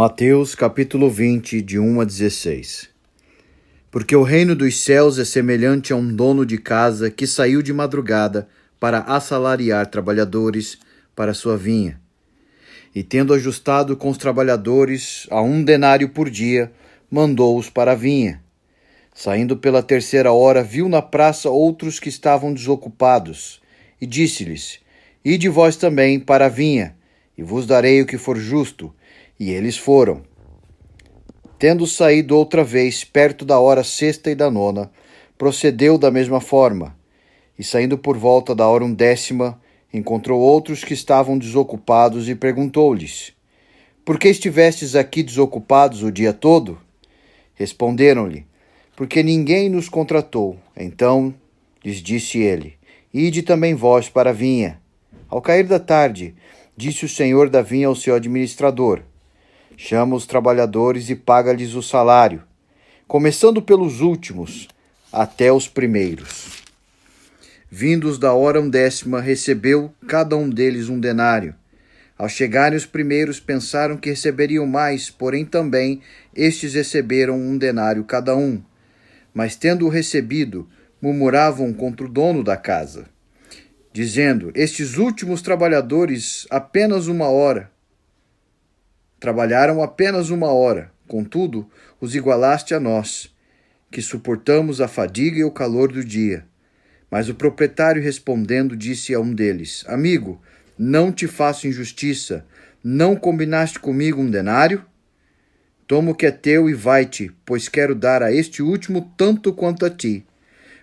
Mateus capítulo 20, de 1 a 16 Porque o reino dos céus é semelhante a um dono de casa que saiu de madrugada para assalariar trabalhadores para sua vinha. E tendo ajustado com os trabalhadores a um denário por dia, mandou-os para a vinha. Saindo pela terceira hora, viu na praça outros que estavam desocupados, e disse-lhes: Ide vós também para a vinha, e vos darei o que for justo. E eles foram. Tendo saído outra vez, perto da hora sexta e da nona, procedeu da mesma forma. E saindo por volta da hora undécima, encontrou outros que estavam desocupados e perguntou-lhes: Por que estivestes aqui desocupados o dia todo? Responderam-lhe: Porque ninguém nos contratou. Então lhes disse ele: Ide também vós para a vinha. Ao cair da tarde, disse o senhor da vinha ao seu administrador: Chama os trabalhadores e paga-lhes o salário, começando pelos últimos até os primeiros. Vindos da hora undécima, recebeu cada um deles um denário. Ao chegarem os primeiros, pensaram que receberiam mais, porém também estes receberam um denário cada um. Mas tendo-o recebido, murmuravam contra o dono da casa, dizendo: Estes últimos trabalhadores apenas uma hora. Trabalharam apenas uma hora, contudo, os igualaste a nós, que suportamos a fadiga e o calor do dia. Mas o proprietário respondendo disse a um deles: Amigo, não te faço injustiça. Não combinaste comigo um denário? Toma o que é teu e vai-te, pois quero dar a este último tanto quanto a ti.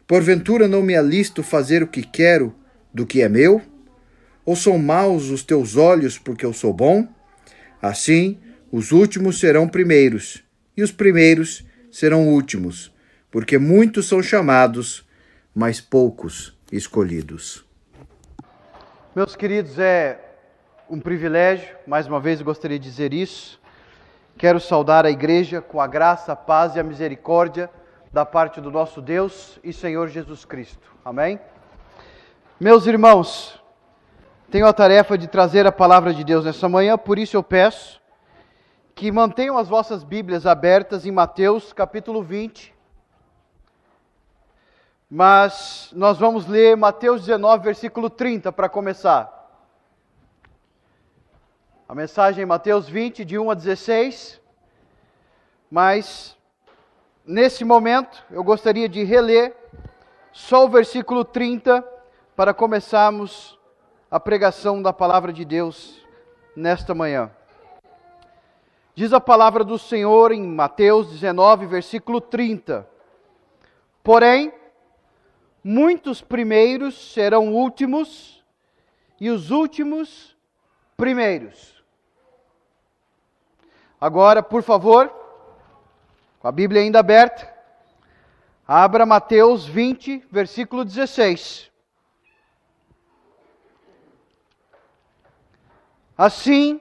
Porventura não me alisto fazer o que quero do que é meu? Ou são maus os teus olhos porque eu sou bom? Assim, os últimos serão primeiros, e os primeiros serão últimos, porque muitos são chamados, mas poucos escolhidos. Meus queridos, é um privilégio, mais uma vez gostaria de dizer isso. Quero saudar a igreja com a graça, a paz e a misericórdia da parte do nosso Deus e Senhor Jesus Cristo. Amém? Meus irmãos, tenho a tarefa de trazer a palavra de Deus nessa manhã, por isso eu peço que mantenham as vossas Bíblias abertas em Mateus capítulo 20. Mas nós vamos ler Mateus 19, versículo 30 para começar. A mensagem em Mateus 20, de 1 a 16. Mas Nesse momento, eu gostaria de reler só o versículo 30 para começarmos a pregação da palavra de Deus nesta manhã. Diz a palavra do Senhor em Mateus 19, versículo 30. Porém, muitos primeiros serão últimos, e os últimos primeiros. Agora, por favor, com a Bíblia ainda aberta, abra Mateus 20, versículo 16. Assim,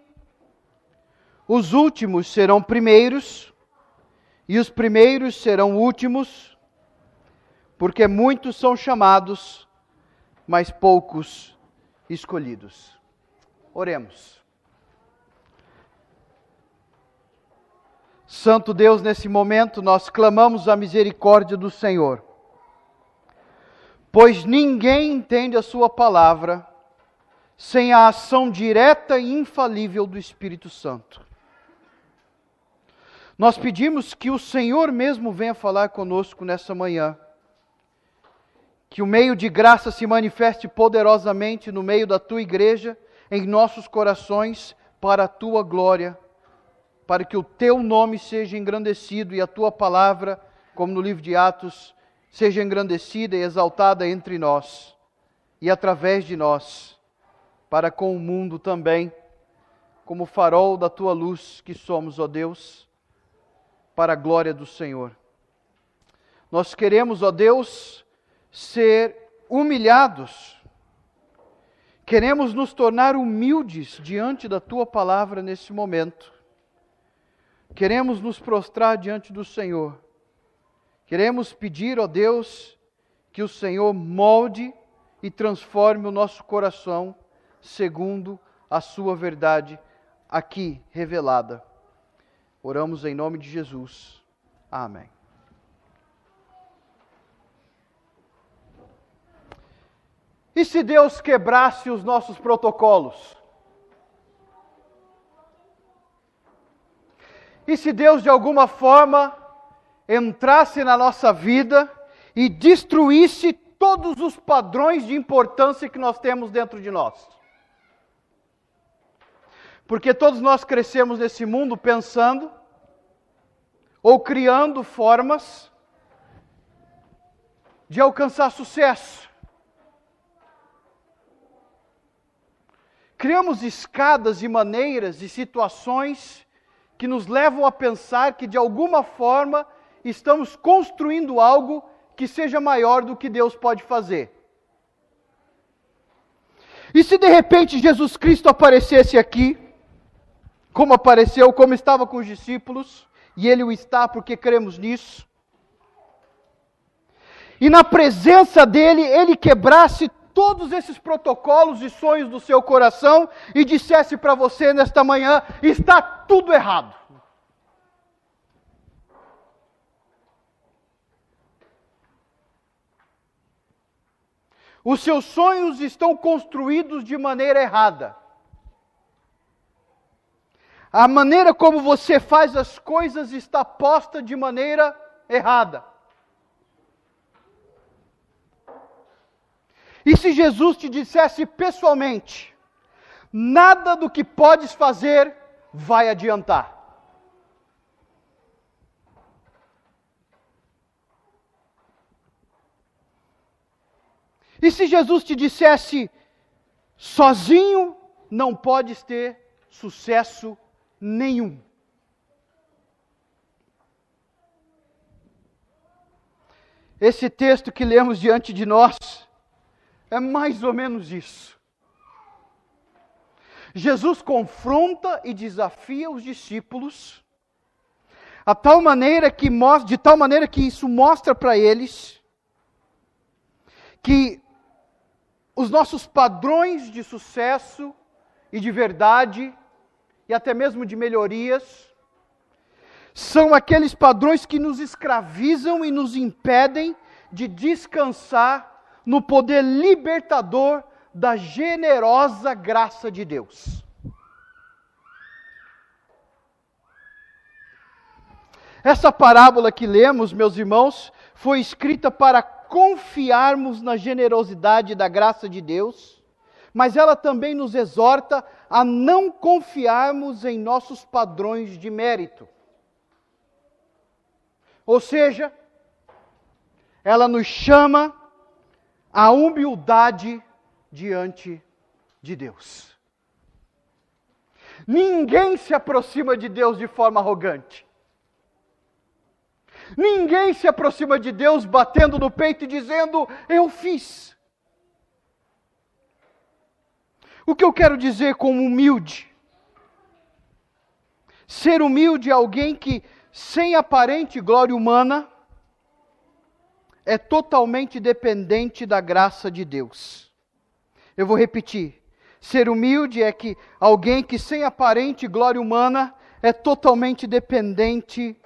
os últimos serão primeiros, e os primeiros serão últimos, porque muitos são chamados, mas poucos escolhidos. Oremos. Santo Deus, nesse momento nós clamamos a misericórdia do Senhor, pois ninguém entende a Sua palavra sem a ação direta e infalível do Espírito Santo. Nós pedimos que o Senhor mesmo venha falar conosco nessa manhã, que o meio de graça se manifeste poderosamente no meio da tua igreja, em nossos corações, para a tua glória para que o teu nome seja engrandecido e a tua palavra, como no livro de Atos, seja engrandecida e exaltada entre nós e através de nós, para com o mundo também, como farol da tua luz que somos, ó Deus, para a glória do Senhor. Nós queremos, ó Deus, ser humilhados, queremos nos tornar humildes diante da tua palavra nesse momento Queremos nos prostrar diante do Senhor. Queremos pedir, ó Deus, que o Senhor molde e transforme o nosso coração segundo a sua verdade aqui revelada. Oramos em nome de Jesus. Amém. E se Deus quebrasse os nossos protocolos? E se Deus de alguma forma entrasse na nossa vida e destruísse todos os padrões de importância que nós temos dentro de nós? Porque todos nós crescemos nesse mundo pensando ou criando formas de alcançar sucesso. Criamos escadas e maneiras e situações que nos levam a pensar que de alguma forma estamos construindo algo que seja maior do que Deus pode fazer. E se de repente Jesus Cristo aparecesse aqui, como apareceu, como estava com os discípulos, e ele o está porque cremos nisso, e na presença dele, ele quebrasse todos esses protocolos e sonhos do seu coração e dissesse para você nesta manhã: está tudo errado. Os seus sonhos estão construídos de maneira errada. A maneira como você faz as coisas está posta de maneira errada. E se Jesus te dissesse pessoalmente: nada do que podes fazer vai adiantar. E se Jesus te dissesse: sozinho não podes ter sucesso nenhum. Esse texto que lemos diante de nós é mais ou menos isso. Jesus confronta e desafia os discípulos a tal maneira que de tal maneira que isso mostra para eles que os nossos padrões de sucesso e de verdade e até mesmo de melhorias são aqueles padrões que nos escravizam e nos impedem de descansar no poder libertador da generosa graça de Deus. Essa parábola que lemos, meus irmãos, foi escrita para confiarmos na generosidade da graça de Deus, mas ela também nos exorta a não confiarmos em nossos padrões de mérito. Ou seja, ela nos chama a humildade diante de Deus. Ninguém se aproxima de Deus de forma arrogante. Ninguém se aproxima de Deus batendo no peito e dizendo: Eu fiz. O que eu quero dizer com humilde? Ser humilde é alguém que, sem aparente glória humana, é totalmente dependente da graça de Deus. Eu vou repetir. Ser humilde é que alguém que sem aparente glória humana é totalmente dependente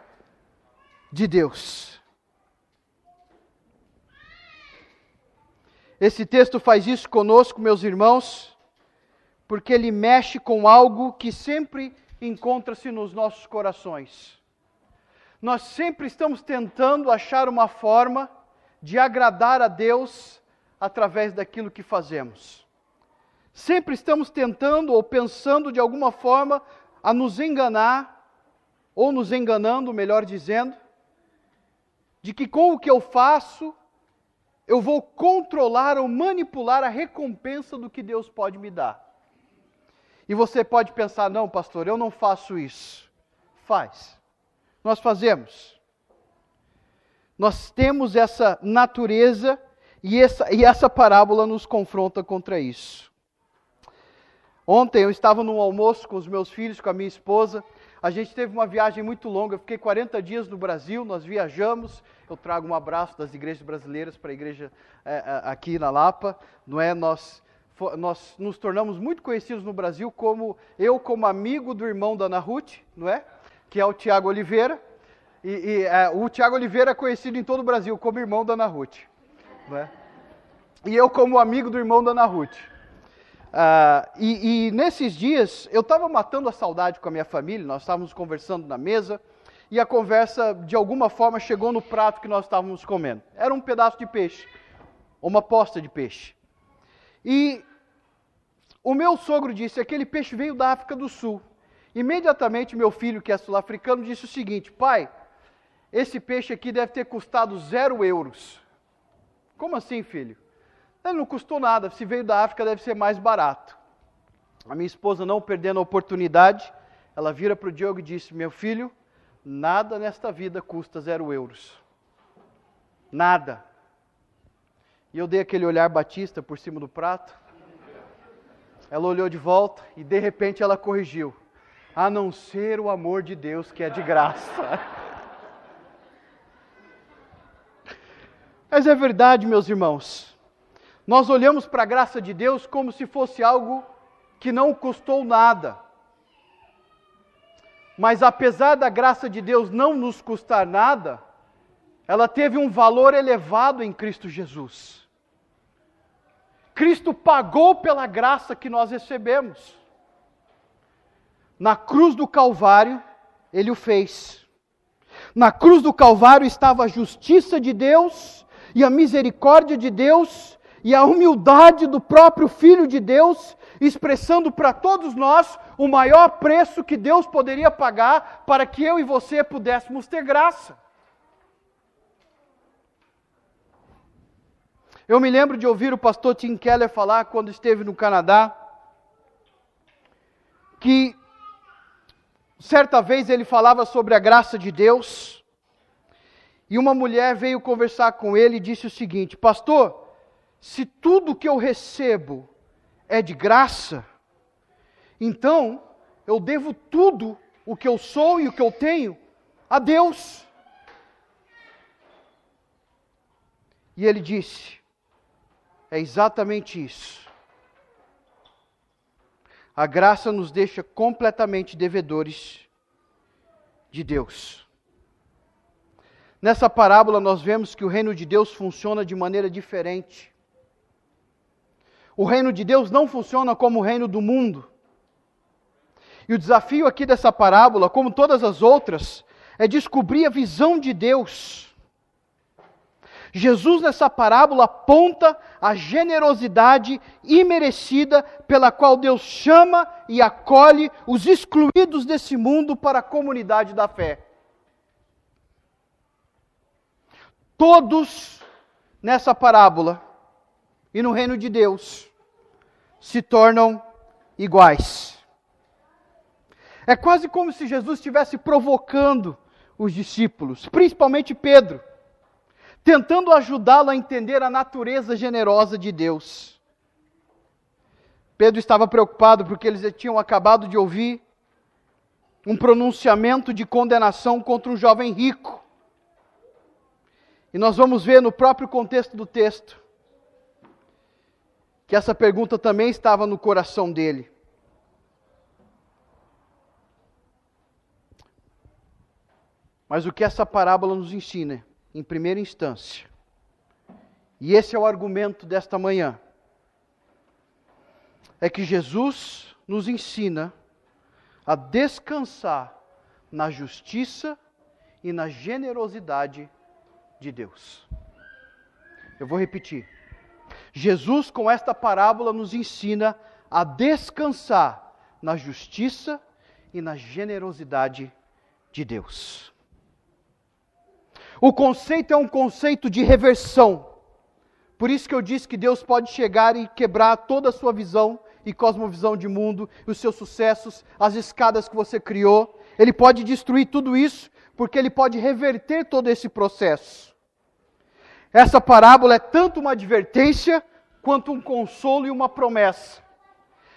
de Deus. Esse texto faz isso conosco, meus irmãos, porque ele mexe com algo que sempre encontra-se nos nossos corações. Nós sempre estamos tentando achar uma forma de agradar a Deus através daquilo que fazemos. Sempre estamos tentando ou pensando de alguma forma a nos enganar, ou nos enganando, melhor dizendo, de que com o que eu faço, eu vou controlar ou manipular a recompensa do que Deus pode me dar. E você pode pensar: não, pastor, eu não faço isso. Faz. Nós fazemos. Nós temos essa natureza e essa, e essa parábola nos confronta contra isso. Ontem eu estava num almoço com os meus filhos, com a minha esposa. A gente teve uma viagem muito longa. Eu fiquei 40 dias no Brasil, nós viajamos. Eu trago um abraço das igrejas brasileiras para a igreja é, aqui na Lapa. Não é? Nós, nós nos tornamos muito conhecidos no Brasil como eu como amigo do irmão da Ana Ruth, não é? que é o Tiago Oliveira. E, e é, o Tiago Oliveira é conhecido em todo o Brasil como irmão da Ana Ruth. Né? E eu como amigo do irmão da Ana Ruth. Uh, e, e, nesses dias eu estava matando a saudade com a minha família, nós estávamos conversando na mesa e a conversa de alguma forma chegou no prato que nós estávamos comendo. Era um pedaço de peixe, uma posta de peixe. E o meu sogro disse: aquele peixe veio da África do Sul. Imediatamente, meu filho, que é sul-africano, disse o seguinte: pai, esse peixe aqui deve ter custado zero euros. Como assim, filho? Ele não custou nada, se veio da África deve ser mais barato. A minha esposa, não perdendo a oportunidade, ela vira para o Diogo e disse: Meu filho, nada nesta vida custa zero euros. Nada. E eu dei aquele olhar batista por cima do prato. Ela olhou de volta e de repente ela corrigiu: A não ser o amor de Deus que é de graça. Mas é verdade, meus irmãos. Nós olhamos para a graça de Deus como se fosse algo que não custou nada. Mas apesar da graça de Deus não nos custar nada, ela teve um valor elevado em Cristo Jesus. Cristo pagou pela graça que nós recebemos. Na cruz do Calvário, ele o fez. Na cruz do Calvário estava a justiça de Deus e a misericórdia de Deus e a humildade do próprio Filho de Deus, expressando para todos nós o maior preço que Deus poderia pagar para que eu e você pudéssemos ter graça. Eu me lembro de ouvir o pastor Tim Keller falar quando esteve no Canadá, que certa vez ele falava sobre a graça de Deus, e uma mulher veio conversar com ele e disse o seguinte: Pastor, se tudo que eu recebo é de graça, então eu devo tudo o que eu sou e o que eu tenho a Deus. E ele disse: é exatamente isso. A graça nos deixa completamente devedores de Deus. Nessa parábola, nós vemos que o reino de Deus funciona de maneira diferente. O reino de Deus não funciona como o reino do mundo. E o desafio aqui dessa parábola, como todas as outras, é descobrir a visão de Deus. Jesus, nessa parábola, aponta a generosidade imerecida pela qual Deus chama e acolhe os excluídos desse mundo para a comunidade da fé. Todos nessa parábola e no reino de Deus se tornam iguais. É quase como se Jesus estivesse provocando os discípulos, principalmente Pedro, tentando ajudá-lo a entender a natureza generosa de Deus. Pedro estava preocupado porque eles tinham acabado de ouvir um pronunciamento de condenação contra um jovem rico. E nós vamos ver no próprio contexto do texto que essa pergunta também estava no coração dele. Mas o que essa parábola nos ensina, em primeira instância, e esse é o argumento desta manhã, é que Jesus nos ensina a descansar na justiça e na generosidade de Deus. Eu vou repetir. Jesus, com esta parábola, nos ensina a descansar na justiça e na generosidade de Deus. O conceito é um conceito de reversão. Por isso que eu disse que Deus pode chegar e quebrar toda a sua visão e cosmovisão de mundo, os seus sucessos, as escadas que você criou. Ele pode destruir tudo isso, porque ele pode reverter todo esse processo. Essa parábola é tanto uma advertência quanto um consolo e uma promessa.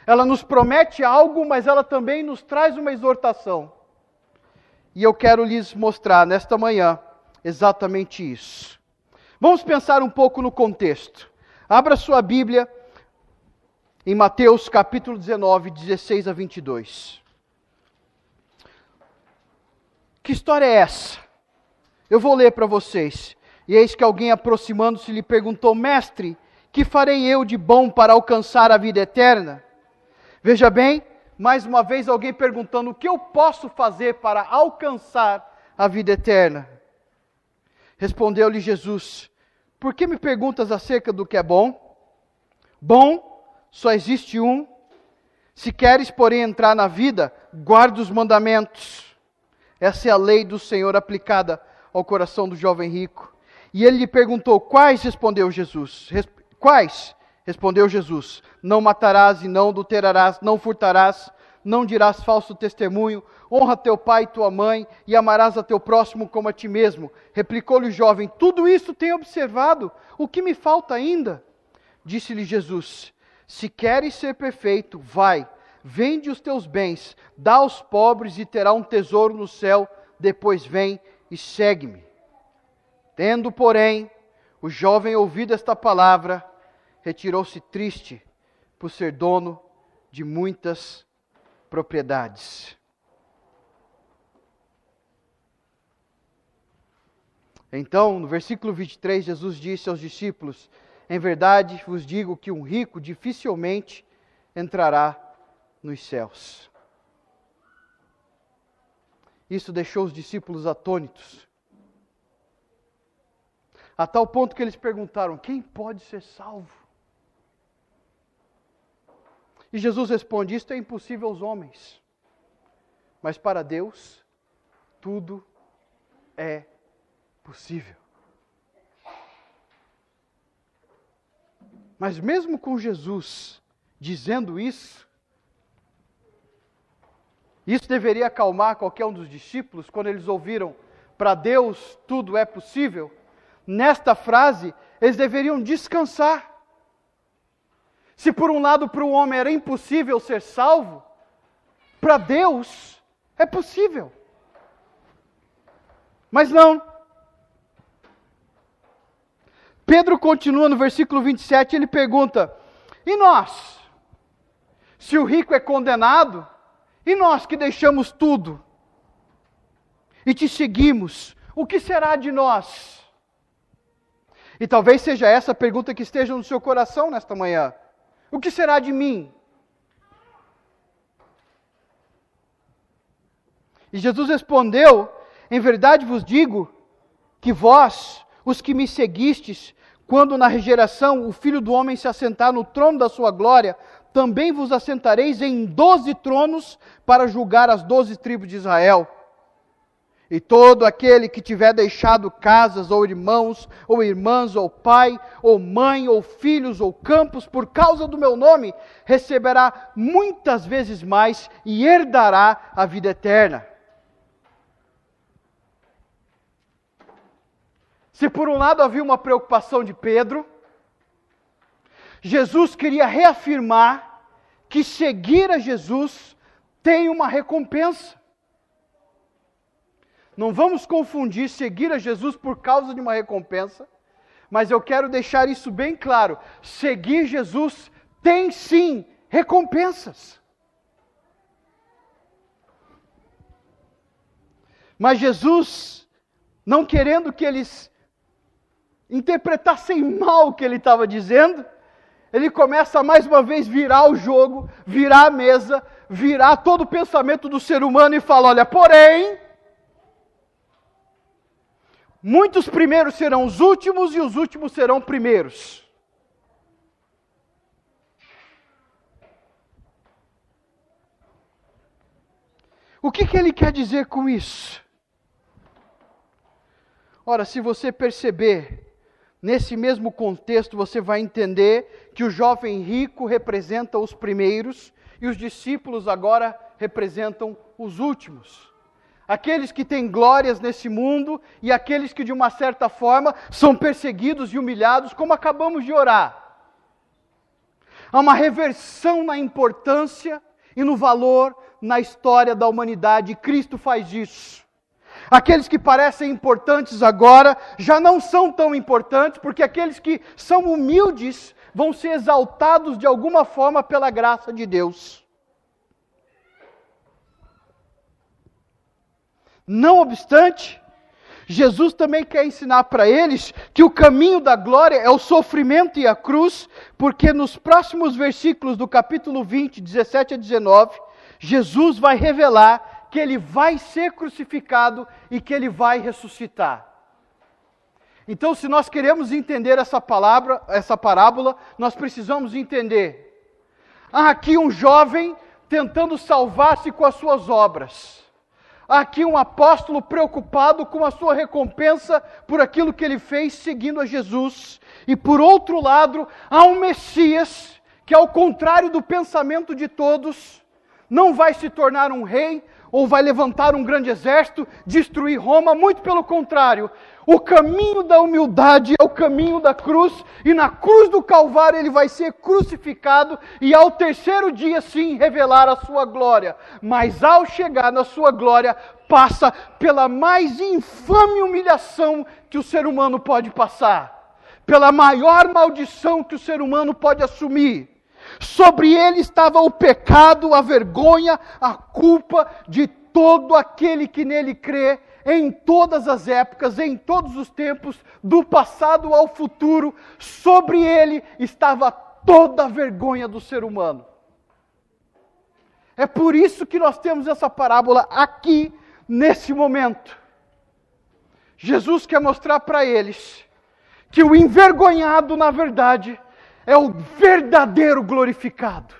Ela nos promete algo, mas ela também nos traz uma exortação. E eu quero lhes mostrar nesta manhã exatamente isso. Vamos pensar um pouco no contexto. Abra sua Bíblia em Mateus capítulo 19, 16 a 22. Que história é essa? Eu vou ler para vocês. E eis que alguém aproximando-se lhe perguntou: Mestre, que farei eu de bom para alcançar a vida eterna? Veja bem, mais uma vez alguém perguntando: O que eu posso fazer para alcançar a vida eterna? Respondeu-lhe Jesus: Por que me perguntas acerca do que é bom? Bom só existe um. Se queres, porém, entrar na vida, guarda os mandamentos. Essa é a lei do Senhor aplicada ao coração do jovem rico. E ele lhe perguntou: Quais? Respondeu Jesus. Quais? Respondeu Jesus: Não matarás e não adulterarás, não furtarás, não dirás falso testemunho, honra teu pai e tua mãe, e amarás a teu próximo como a ti mesmo. Replicou-lhe o jovem: Tudo isso tenho observado, o que me falta ainda? Disse-lhe Jesus: Se queres ser perfeito, vai, vende os teus bens, dá aos pobres e terá um tesouro no céu, depois vem e segue-me. Tendo, porém, o jovem ouvido esta palavra, retirou-se triste por ser dono de muitas propriedades. Então, no versículo 23, Jesus disse aos discípulos: Em verdade vos digo que um rico dificilmente entrará nos céus. Isso deixou os discípulos atônitos, a tal ponto que eles perguntaram: Quem pode ser salvo? E Jesus responde: Isto é impossível aos homens, mas para Deus tudo é possível. Mas mesmo com Jesus dizendo isso, isso deveria acalmar qualquer um dos discípulos quando eles ouviram: para Deus tudo é possível. Nesta frase, eles deveriam descansar. Se por um lado para o homem era impossível ser salvo, para Deus é possível. Mas não. Pedro continua no versículo 27, ele pergunta: E nós? Se o rico é condenado, e nós que deixamos tudo e te seguimos, o que será de nós? E talvez seja essa a pergunta que esteja no seu coração nesta manhã. O que será de mim? E Jesus respondeu: Em verdade vos digo que vós, os que me seguistes, quando na regeneração o Filho do Homem se assentar no trono da sua glória, também vos assentareis em doze tronos para julgar as doze tribos de Israel. E todo aquele que tiver deixado casas, ou irmãos, ou irmãs, ou pai, ou mãe, ou filhos, ou campos, por causa do meu nome, receberá muitas vezes mais e herdará a vida eterna. Se por um lado havia uma preocupação de Pedro, Jesus queria reafirmar que seguir a Jesus tem uma recompensa. Não vamos confundir seguir a Jesus por causa de uma recompensa, mas eu quero deixar isso bem claro: seguir Jesus tem sim recompensas. Mas Jesus, não querendo que eles interpretassem mal o que ele estava dizendo, ele começa mais uma vez virar o jogo, virar a mesa, virar todo o pensamento do ser humano e fala: olha, porém, Muitos primeiros serão os últimos e os últimos serão primeiros. O que, que ele quer dizer com isso? Ora, se você perceber, nesse mesmo contexto, você vai entender que o jovem rico representa os primeiros e os discípulos agora representam os últimos aqueles que têm glórias nesse mundo e aqueles que, de uma certa forma, são perseguidos e humilhados, como acabamos de orar. Há uma reversão na importância e no valor na história da humanidade, e Cristo faz isso. Aqueles que parecem importantes agora já não são tão importantes, porque aqueles que são humildes vão ser exaltados de alguma forma pela graça de Deus. Não obstante, Jesus também quer ensinar para eles que o caminho da glória é o sofrimento e a cruz, porque nos próximos versículos do capítulo 20, 17 a 19, Jesus vai revelar que ele vai ser crucificado e que ele vai ressuscitar. Então, se nós queremos entender essa palavra, essa parábola, nós precisamos entender. Há aqui um jovem tentando salvar-se com as suas obras. Há aqui um apóstolo preocupado com a sua recompensa por aquilo que ele fez seguindo a Jesus. E por outro lado, há um Messias que, ao contrário do pensamento de todos, não vai se tornar um rei, ou vai levantar um grande exército, destruir Roma, muito pelo contrário. O caminho da humildade é o caminho da cruz, e na cruz do Calvário ele vai ser crucificado e ao terceiro dia sim revelar a sua glória. Mas ao chegar na sua glória, passa pela mais infame humilhação que o ser humano pode passar, pela maior maldição que o ser humano pode assumir. Sobre ele estava o pecado, a vergonha, a culpa de todo aquele que nele crê, em todas as épocas, em todos os tempos, do passado ao futuro, sobre ele estava toda a vergonha do ser humano. É por isso que nós temos essa parábola aqui, nesse momento. Jesus quer mostrar para eles que o envergonhado, na verdade, é o verdadeiro glorificado.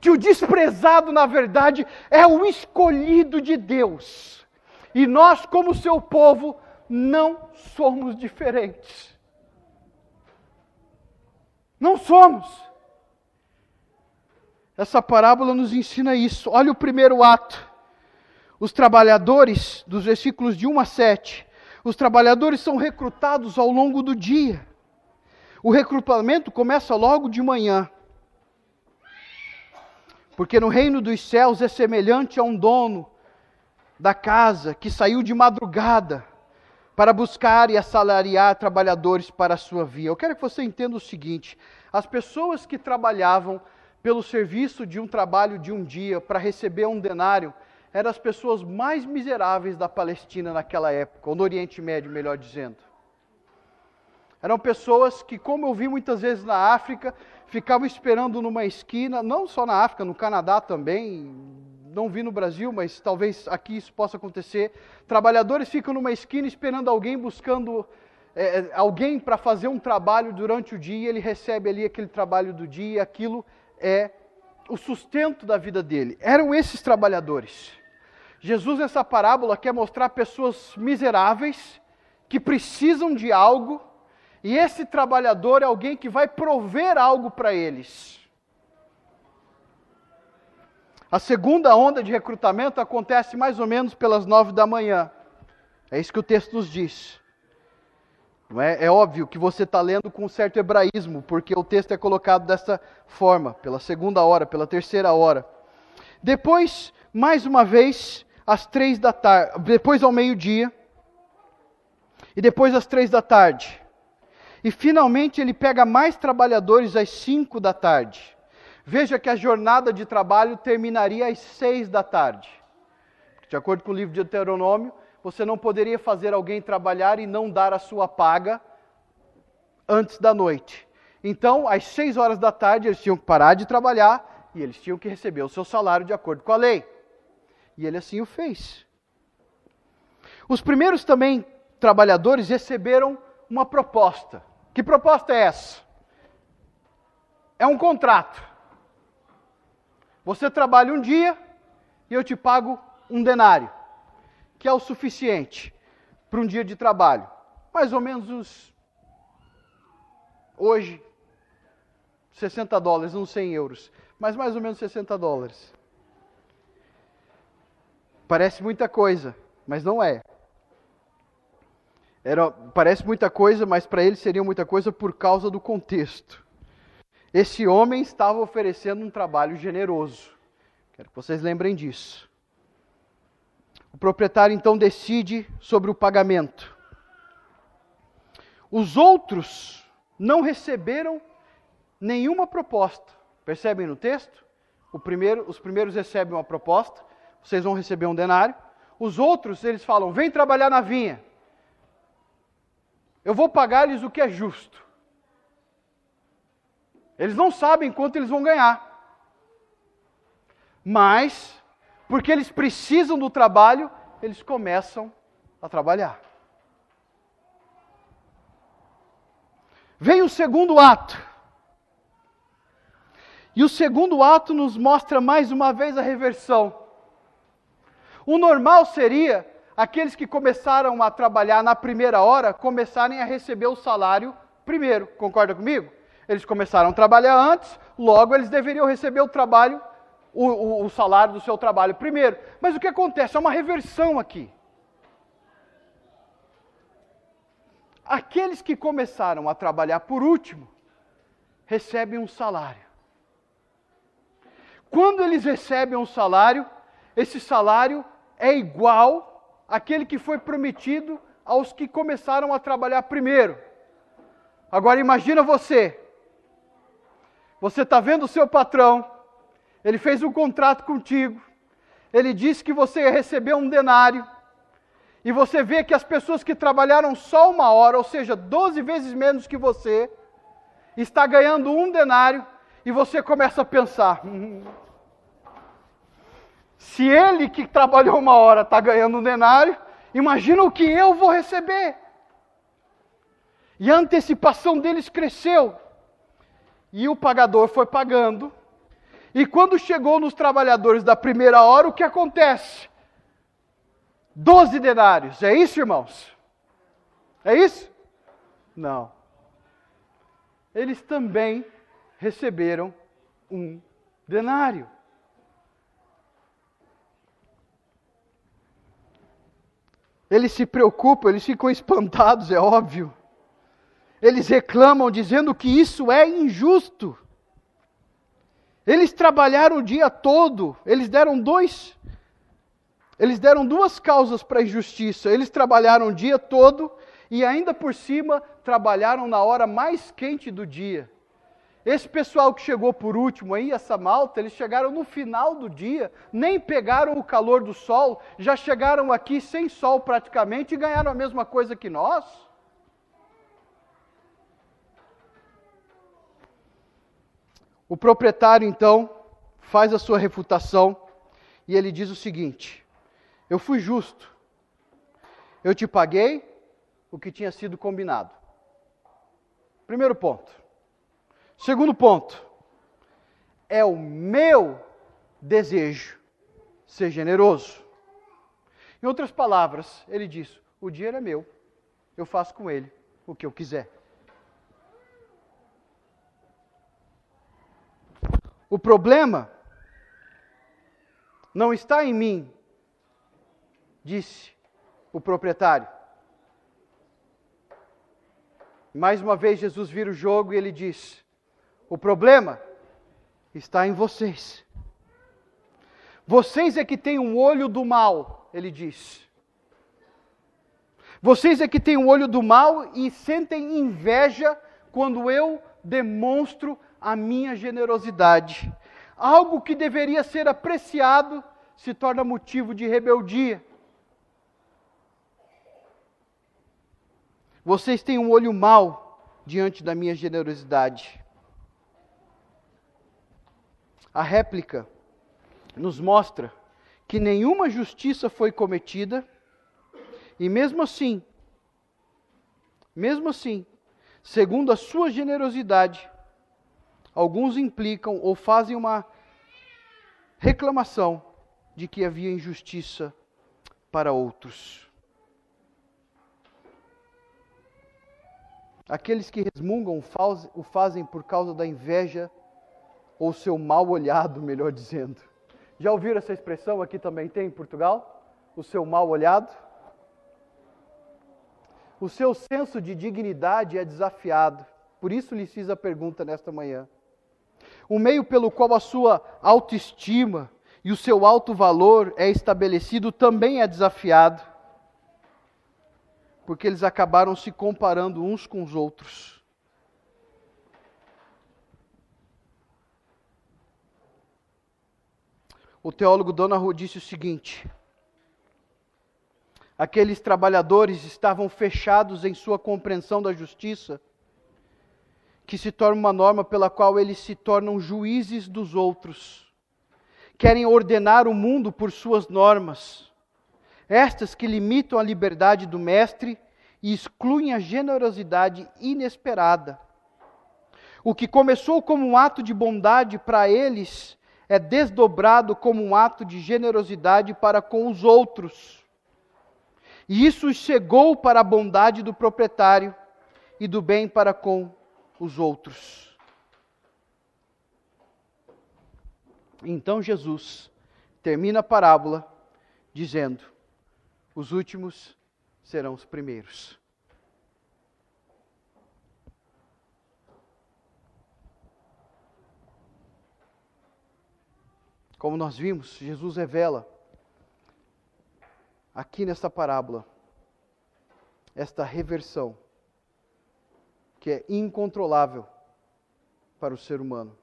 Que o desprezado, na verdade, é o escolhido de Deus. E nós, como seu povo, não somos diferentes. Não somos. Essa parábola nos ensina isso. Olha o primeiro ato. Os trabalhadores, dos versículos de 1 a 7, os trabalhadores são recrutados ao longo do dia. O recrutamento começa logo de manhã. Porque no reino dos céus é semelhante a um dono da casa que saiu de madrugada para buscar e assalariar trabalhadores para a sua via. Eu quero que você entenda o seguinte: as pessoas que trabalhavam pelo serviço de um trabalho de um dia para receber um denário eram as pessoas mais miseráveis da Palestina naquela época, ou no Oriente Médio, melhor dizendo. Eram pessoas que, como eu vi muitas vezes na África, ficavam esperando numa esquina, não só na África, no Canadá também, não vi no Brasil, mas talvez aqui isso possa acontecer. Trabalhadores ficam numa esquina esperando alguém, buscando é, alguém para fazer um trabalho durante o dia, ele recebe ali aquele trabalho do dia, aquilo é o sustento da vida dele. Eram esses trabalhadores. Jesus, nessa parábola, quer mostrar pessoas miseráveis que precisam de algo e esse trabalhador é alguém que vai prover algo para eles. A segunda onda de recrutamento acontece mais ou menos pelas nove da manhã. É isso que o texto nos diz. É? é óbvio que você está lendo com um certo hebraísmo, porque o texto é colocado dessa forma, pela segunda hora, pela terceira hora. Depois, mais uma vez, às três da tarde, depois ao meio-dia, e depois às três da tarde. E finalmente ele pega mais trabalhadores às 5 da tarde. Veja que a jornada de trabalho terminaria às 6 da tarde. De acordo com o livro de Deuteronômio, você não poderia fazer alguém trabalhar e não dar a sua paga antes da noite. Então, às 6 horas da tarde, eles tinham que parar de trabalhar e eles tinham que receber o seu salário de acordo com a lei. E ele assim o fez. Os primeiros também trabalhadores receberam uma proposta. Que proposta é essa? É um contrato. Você trabalha um dia e eu te pago um denário, que é o suficiente para um dia de trabalho. Mais ou menos uns. Hoje, 60 dólares, não 100 euros, mas mais ou menos 60 dólares. Parece muita coisa, mas não é. Era, parece muita coisa, mas para ele seria muita coisa por causa do contexto. Esse homem estava oferecendo um trabalho generoso. Quero que vocês lembrem disso. O proprietário então decide sobre o pagamento. Os outros não receberam nenhuma proposta. Percebem no texto? Primeiro, os primeiros recebem uma proposta, vocês vão receber um denário. Os outros, eles falam: vem trabalhar na vinha. Eu vou pagar-lhes o que é justo. Eles não sabem quanto eles vão ganhar. Mas, porque eles precisam do trabalho, eles começam a trabalhar. Vem o segundo ato. E o segundo ato nos mostra mais uma vez a reversão. O normal seria aqueles que começaram a trabalhar na primeira hora começarem a receber o salário primeiro. Concorda comigo? Eles começaram a trabalhar antes, logo eles deveriam receber o trabalho, o, o, o salário do seu trabalho primeiro. Mas o que acontece? É uma reversão aqui. Aqueles que começaram a trabalhar por último recebem um salário. Quando eles recebem um salário, esse salário é igual àquele que foi prometido aos que começaram a trabalhar primeiro. Agora imagina você. Você está vendo o seu patrão, ele fez um contrato contigo, ele disse que você ia receber um denário, e você vê que as pessoas que trabalharam só uma hora, ou seja, 12 vezes menos que você, está ganhando um denário, e você começa a pensar: hum, se ele que trabalhou uma hora está ganhando um denário, imagina o que eu vou receber. E a antecipação deles cresceu. E o pagador foi pagando. E quando chegou nos trabalhadores da primeira hora, o que acontece? Doze denários. É isso, irmãos? É isso? Não. Eles também receberam um denário. Eles se preocupam, eles ficam espantados, é óbvio. Eles reclamam dizendo que isso é injusto. Eles trabalharam o dia todo, eles deram dois eles deram duas causas para a injustiça. Eles trabalharam o dia todo e ainda por cima trabalharam na hora mais quente do dia. Esse pessoal que chegou por último aí, essa malta, eles chegaram no final do dia, nem pegaram o calor do sol, já chegaram aqui sem sol praticamente e ganharam a mesma coisa que nós. O proprietário então faz a sua refutação e ele diz o seguinte: eu fui justo. Eu te paguei o que tinha sido combinado. Primeiro ponto. Segundo ponto. É o meu desejo ser generoso. Em outras palavras, ele diz: o dinheiro é meu, eu faço com ele o que eu quiser. O problema não está em mim disse o proprietário. Mais uma vez, Jesus vira o jogo e ele diz: O problema está em vocês. Vocês é que têm um olho do mal, ele diz. Vocês é que têm um olho do mal e sentem inveja quando eu demonstro a minha generosidade. Algo que deveria ser apreciado se torna motivo de rebeldia. Vocês têm um olho mau diante da minha generosidade. A réplica nos mostra que nenhuma justiça foi cometida, e mesmo assim, mesmo assim, segundo a sua generosidade, alguns implicam ou fazem uma reclamação de que havia injustiça para outros. Aqueles que resmungam o fazem por causa da inveja ou seu mal olhado, melhor dizendo. Já ouviram essa expressão aqui também tem em Portugal? O seu mal olhado? O seu senso de dignidade é desafiado. Por isso lhe fiz a pergunta nesta manhã. O meio pelo qual a sua autoestima e o seu alto valor é estabelecido também é desafiado porque eles acabaram se comparando uns com os outros. O teólogo Donahu disse o seguinte: aqueles trabalhadores estavam fechados em sua compreensão da justiça, que se torna uma norma pela qual eles se tornam juízes dos outros. Querem ordenar o mundo por suas normas, estas que limitam a liberdade do mestre e excluem a generosidade inesperada. O que começou como um ato de bondade para eles é desdobrado como um ato de generosidade para com os outros. E isso chegou para a bondade do proprietário e do bem para com os outros. Então Jesus termina a parábola dizendo: os últimos serão os primeiros. Como nós vimos, Jesus revela aqui nesta parábola esta reversão que é incontrolável para o ser humano.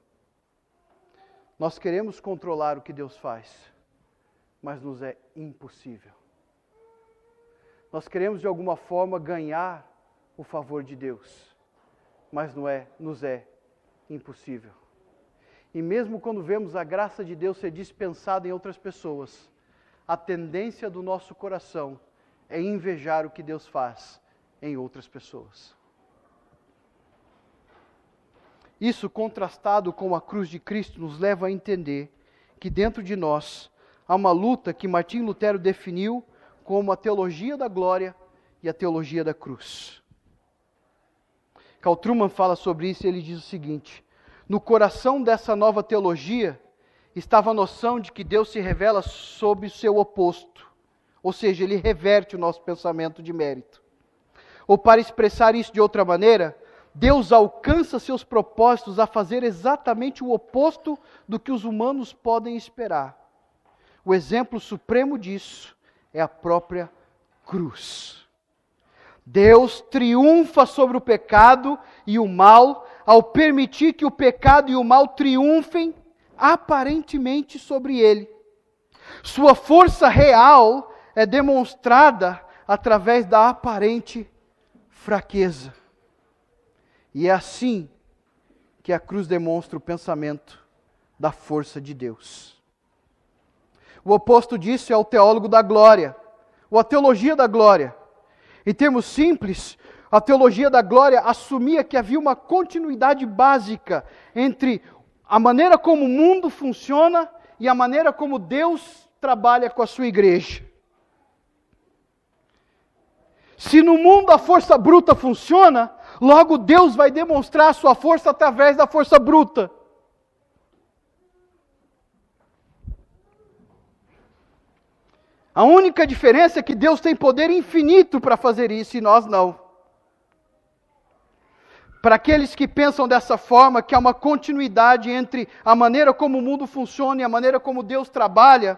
Nós queremos controlar o que Deus faz, mas nos é impossível. Nós queremos de alguma forma ganhar o favor de Deus, mas não é, nos é impossível. E mesmo quando vemos a graça de Deus ser dispensada em outras pessoas, a tendência do nosso coração é invejar o que Deus faz em outras pessoas. Isso, contrastado com a cruz de Cristo, nos leva a entender que dentro de nós há uma luta que Martim Lutero definiu como a teologia da glória e a teologia da cruz. Carl Truman fala sobre isso e ele diz o seguinte: no coração dessa nova teologia estava a noção de que Deus se revela sob o seu oposto, ou seja, ele reverte o nosso pensamento de mérito. Ou para expressar isso de outra maneira, Deus alcança seus propósitos a fazer exatamente o oposto do que os humanos podem esperar. O exemplo supremo disso é a própria cruz. Deus triunfa sobre o pecado e o mal ao permitir que o pecado e o mal triunfem aparentemente sobre ele. Sua força real é demonstrada através da aparente fraqueza. E é assim que a cruz demonstra o pensamento da força de Deus. O oposto disso é o teólogo da glória, ou a teologia da glória. Em termos simples, a teologia da glória assumia que havia uma continuidade básica entre a maneira como o mundo funciona e a maneira como Deus trabalha com a sua igreja. Se no mundo a força bruta funciona, logo Deus vai demonstrar a sua força através da força bruta. A única diferença é que Deus tem poder infinito para fazer isso e nós não. Para aqueles que pensam dessa forma, que há uma continuidade entre a maneira como o mundo funciona e a maneira como Deus trabalha,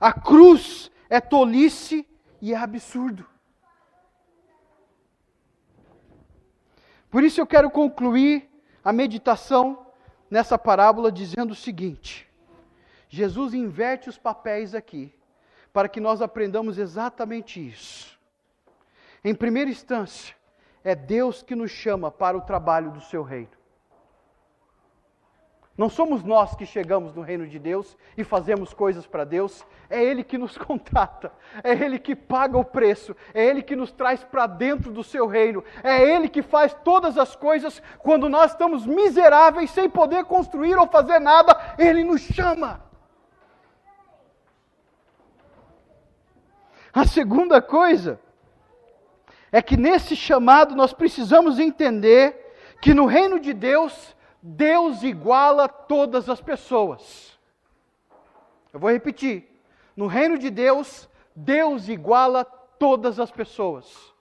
a cruz é tolice e é absurdo. Por isso eu quero concluir a meditação nessa parábola dizendo o seguinte: Jesus inverte os papéis aqui, para que nós aprendamos exatamente isso. Em primeira instância, é Deus que nos chama para o trabalho do seu reino. Não somos nós que chegamos no reino de Deus e fazemos coisas para Deus, é Ele que nos contrata, é Ele que paga o preço, é Ele que nos traz para dentro do seu reino, é Ele que faz todas as coisas quando nós estamos miseráveis, sem poder construir ou fazer nada, Ele nos chama. A segunda coisa é que nesse chamado nós precisamos entender que no reino de Deus, Deus iguala todas as pessoas. Eu vou repetir. No reino de Deus, Deus iguala todas as pessoas.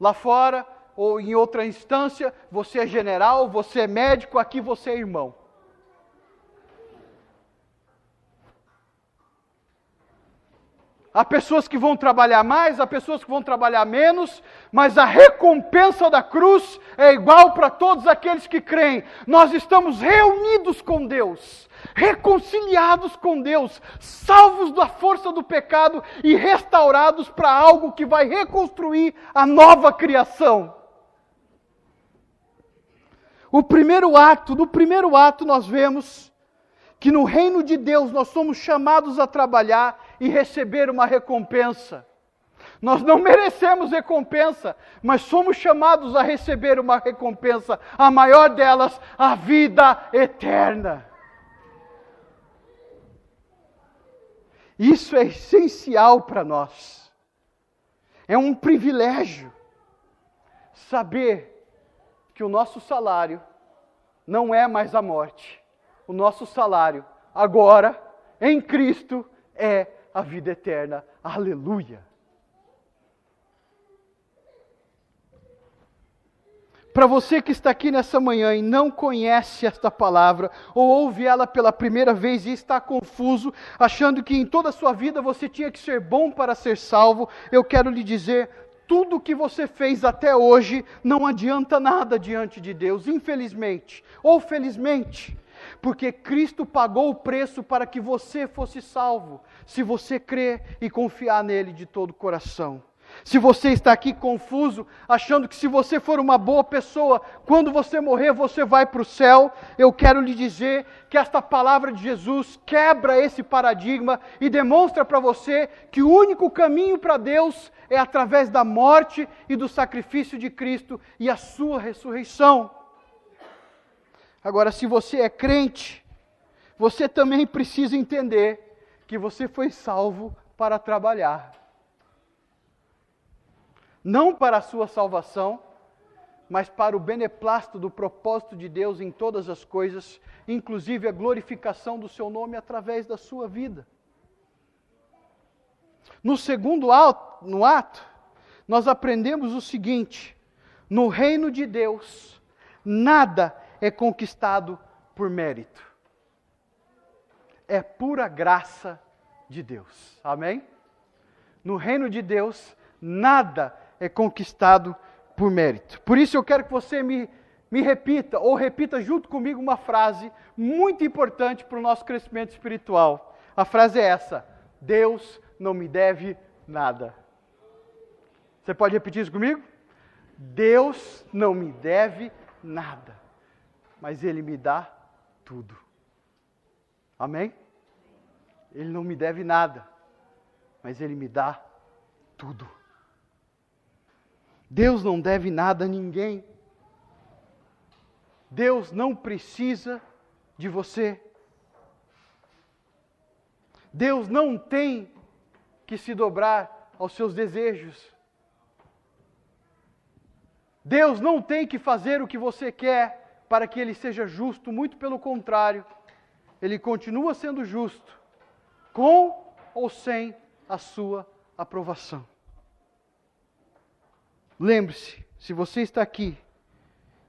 Lá fora, ou em outra instância, você é general, você é médico, aqui você é irmão. Há pessoas que vão trabalhar mais, há pessoas que vão trabalhar menos, mas a recompensa da cruz é igual para todos aqueles que creem. Nós estamos reunidos com Deus, reconciliados com Deus, salvos da força do pecado e restaurados para algo que vai reconstruir a nova criação. O primeiro ato, no primeiro ato nós vemos que no reino de Deus nós somos chamados a trabalhar e receber uma recompensa. Nós não merecemos recompensa, mas somos chamados a receber uma recompensa, a maior delas, a vida eterna. Isso é essencial para nós. É um privilégio saber que o nosso salário não é mais a morte. O nosso salário agora, em Cristo, é a vida eterna. Aleluia! Para você que está aqui nessa manhã e não conhece esta palavra, ou ouve ela pela primeira vez e está confuso, achando que em toda a sua vida você tinha que ser bom para ser salvo, eu quero lhe dizer: tudo que você fez até hoje não adianta nada diante de Deus, infelizmente, ou felizmente porque Cristo pagou o preço para que você fosse salvo, se você crer e confiar nele de todo o coração. Se você está aqui confuso, achando que se você for uma boa pessoa, quando você morrer você vai para o céu, eu quero lhe dizer que esta palavra de Jesus quebra esse paradigma e demonstra para você que o único caminho para Deus é através da morte e do sacrifício de Cristo e a sua ressurreição. Agora, se você é crente, você também precisa entender que você foi salvo para trabalhar. Não para a sua salvação, mas para o beneplácito do propósito de Deus em todas as coisas, inclusive a glorificação do seu nome através da sua vida. No segundo ato, no ato, nós aprendemos o seguinte: no reino de Deus, nada é conquistado por mérito. É pura graça de Deus. Amém? No reino de Deus, nada é conquistado por mérito. Por isso eu quero que você me, me repita, ou repita junto comigo uma frase muito importante para o nosso crescimento espiritual. A frase é essa: Deus não me deve nada. Você pode repetir isso comigo? Deus não me deve nada mas Ele me dá tudo. Amém? Ele não me deve nada, mas Ele me dá tudo. Deus não deve nada a ninguém. Deus não precisa de você. Deus não tem que se dobrar aos seus desejos. Deus não tem que fazer o que você quer para que ele seja justo, muito pelo contrário, ele continua sendo justo, com ou sem a sua aprovação. Lembre-se, se você está aqui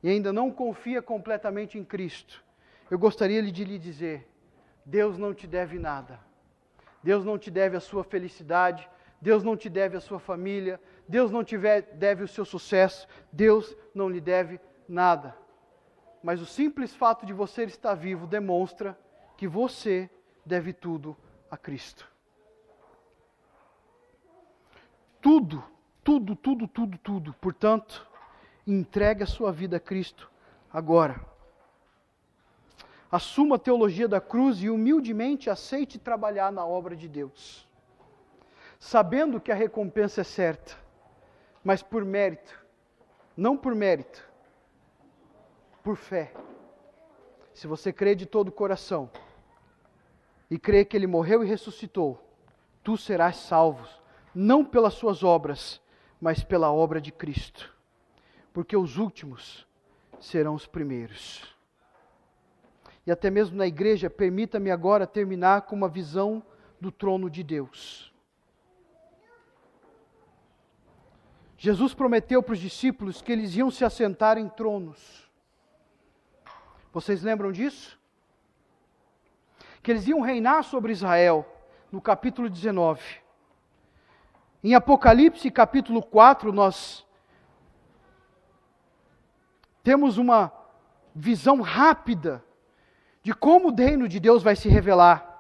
e ainda não confia completamente em Cristo, eu gostaria de lhe dizer: Deus não te deve nada. Deus não te deve a sua felicidade, Deus não te deve a sua família, Deus não te deve o seu sucesso, Deus não lhe deve nada mas o simples fato de você estar vivo demonstra que você deve tudo a Cristo. Tudo, tudo, tudo, tudo, tudo. Portanto, entregue a sua vida a Cristo agora. Assuma a teologia da cruz e humildemente aceite trabalhar na obra de Deus. Sabendo que a recompensa é certa, mas por mérito, não por mérito, por fé. Se você crê de todo o coração e crê que ele morreu e ressuscitou, tu serás salvo, não pelas suas obras, mas pela obra de Cristo. Porque os últimos serão os primeiros. E até mesmo na igreja, permita-me agora terminar com uma visão do trono de Deus. Jesus prometeu para os discípulos que eles iam se assentar em tronos. Vocês lembram disso? Que eles iam reinar sobre Israel, no capítulo 19. Em Apocalipse capítulo 4, nós temos uma visão rápida de como o reino de Deus vai se revelar.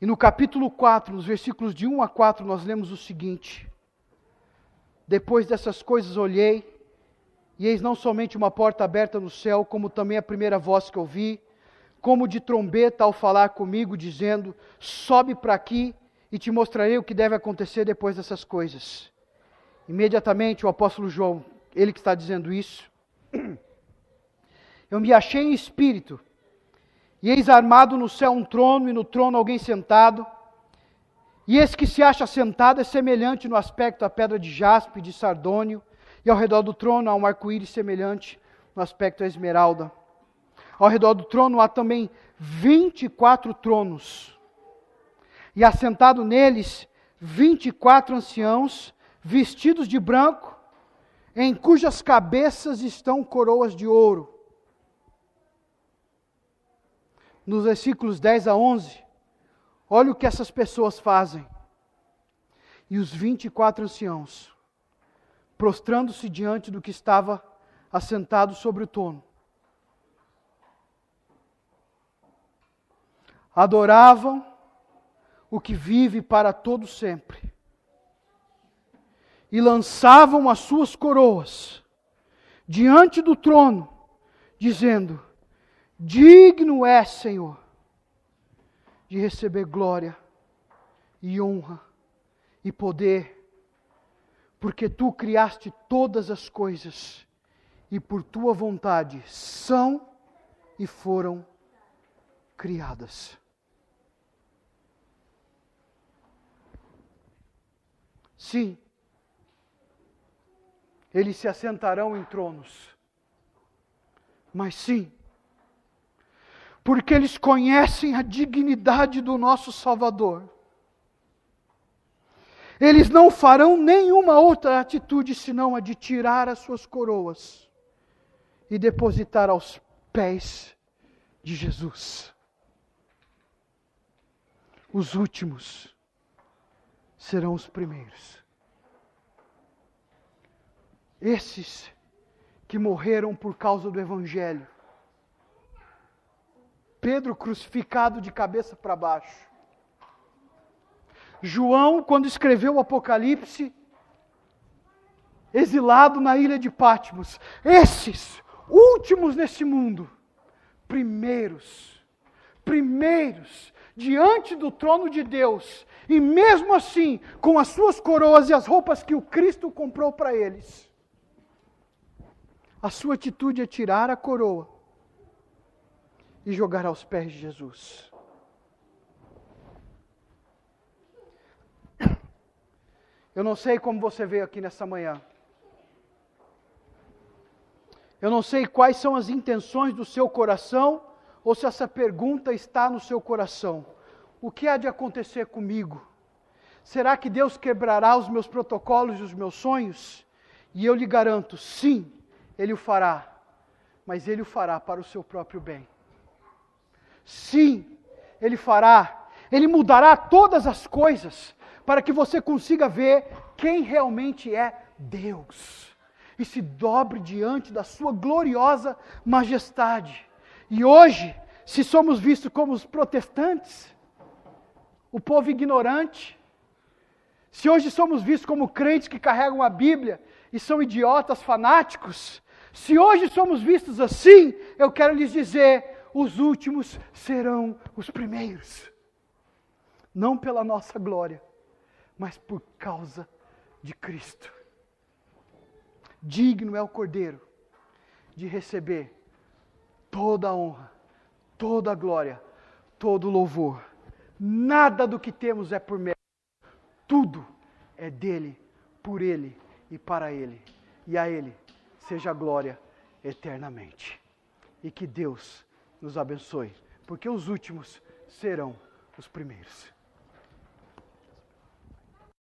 E no capítulo 4, nos versículos de 1 a 4, nós lemos o seguinte: Depois dessas coisas olhei, e eis não somente uma porta aberta no céu, como também a primeira voz que ouvi, como de trombeta ao falar comigo, dizendo: Sobe para aqui e te mostrarei o que deve acontecer depois dessas coisas. Imediatamente o apóstolo João, ele que está dizendo isso, eu me achei em espírito e eis armado no céu um trono, e no trono alguém sentado. E esse que se acha sentado é semelhante no aspecto à pedra de jaspe e de sardônio, e ao redor do trono há um arco-íris semelhante no aspecto à esmeralda. Ao redor do trono há também vinte e quatro tronos, e assentado neles vinte e quatro anciãos, vestidos de branco, em cujas cabeças estão coroas de ouro nos versículos 10 a 11, olha o que essas pessoas fazem. E os 24 anciãos, prostrando-se diante do que estava assentado sobre o trono, adoravam o que vive para todo sempre. E lançavam as suas coroas diante do trono, dizendo: Digno é, Senhor, de receber glória e honra e poder, porque tu criaste todas as coisas e por tua vontade são e foram criadas. Sim, eles se assentarão em tronos, mas sim, porque eles conhecem a dignidade do nosso Salvador. Eles não farão nenhuma outra atitude senão a de tirar as suas coroas e depositar aos pés de Jesus. Os últimos serão os primeiros. Esses que morreram por causa do Evangelho Pedro crucificado de cabeça para baixo. João, quando escreveu o Apocalipse, exilado na ilha de Patmos. Esses, últimos nesse mundo, primeiros, primeiros, diante do trono de Deus, e mesmo assim, com as suas coroas e as roupas que o Cristo comprou para eles. A sua atitude é tirar a coroa e jogar aos pés de Jesus. Eu não sei como você veio aqui nessa manhã. Eu não sei quais são as intenções do seu coração ou se essa pergunta está no seu coração. O que há de acontecer comigo? Será que Deus quebrará os meus protocolos e os meus sonhos? E eu lhe garanto, sim, Ele o fará, mas Ele o fará para o seu próprio bem. Sim, Ele fará. Ele mudará todas as coisas para que você consiga ver quem realmente é Deus e se dobre diante da Sua gloriosa majestade. E hoje, se somos vistos como os protestantes, o povo ignorante, se hoje somos vistos como crentes que carregam a Bíblia e são idiotas fanáticos, se hoje somos vistos assim, eu quero lhes dizer: os últimos serão os primeiros. Não pela nossa glória, mas por causa de Cristo. Digno é o Cordeiro de receber toda a honra, toda a glória, todo o louvor. Nada do que temos é por mérito, tudo é dele, por ele e para ele. E a ele seja a glória eternamente. E que Deus nos abençoe, porque os últimos serão os primeiros.